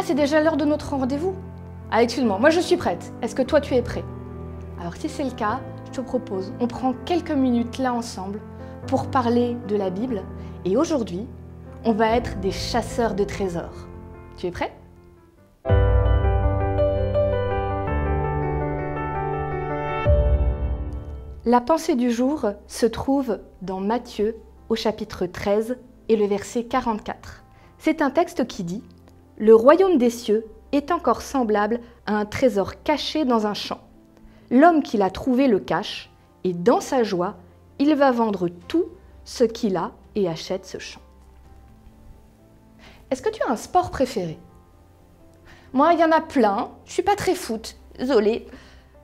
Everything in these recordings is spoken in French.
Ah, c'est déjà l'heure de notre rendez-vous Ah, excuse-moi, moi je suis prête. Est-ce que toi tu es prêt? Alors si c'est le cas, je te propose, on prend quelques minutes là ensemble pour parler de la Bible. Et aujourd'hui, on va être des chasseurs de trésors. Tu es prêt? La pensée du jour se trouve dans Matthieu au chapitre 13 et le verset 44. C'est un texte qui dit Le royaume des cieux est encore semblable à un trésor caché dans un champ. L'homme qui l'a trouvé le cache, et dans sa joie, il va vendre tout ce qu'il a et achète ce champ. Est-ce que tu as un sport préféré? Moi, il y en a plein. Je suis pas très foot, désolée.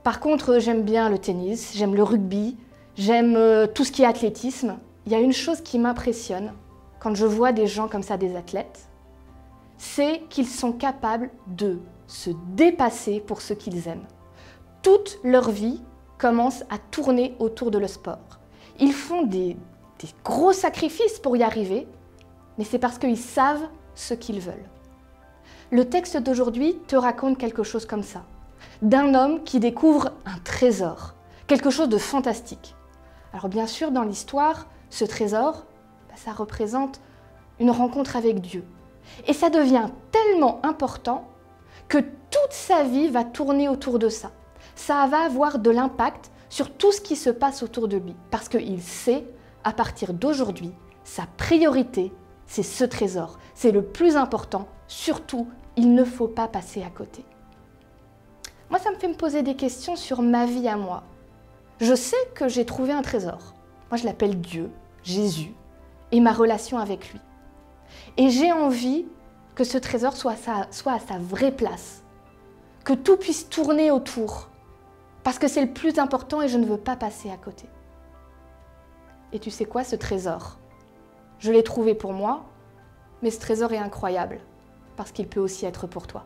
Par contre, j'aime bien le tennis, j'aime le rugby, j'aime euh, tout ce qui est athlétisme. Il y a une chose qui m'impressionne quand je vois des gens comme ça, des athlètes, c'est qu'ils sont capables de se dépasser pour ce qu'ils aiment. Toute leur vie commence à tourner autour de le sport. Ils font des, gros sacrifices pour y arriver, mais c'est parce qu'ils savent ce qu'ils veulent. Le texte d'aujourd'hui te raconte quelque chose comme ça, d'un homme qui découvre un trésor, quelque chose de fantastique. Alors bien sûr, dans l'histoire, ce trésor, bah, ça représente une rencontre avec Dieu. Et ça devient tellement important que toute sa vie va tourner autour de ça. Ça va avoir de l'impact sur tout ce qui se passe autour de lui, parce qu'il sait, à partir d'aujourd'hui, sa priorité, c'est ce trésor. C'est le plus important. Surtout, il ne faut pas passer à côté. Moi, ça me fait me poser des questions sur ma vie à moi. Je sais que j'ai trouvé un trésor. Moi, je l'appelle Dieu, Jésus, et ma relation avec lui. Et j'ai envie que ce trésor soit, à sa vraie place, que tout puisse tourner autour, parce que c'est le plus important et je ne veux pas passer à côté. Et tu sais quoi, ce trésor? Je l'ai trouvé pour moi, mais ce trésor est incroyable, parce qu'il peut aussi être pour toi.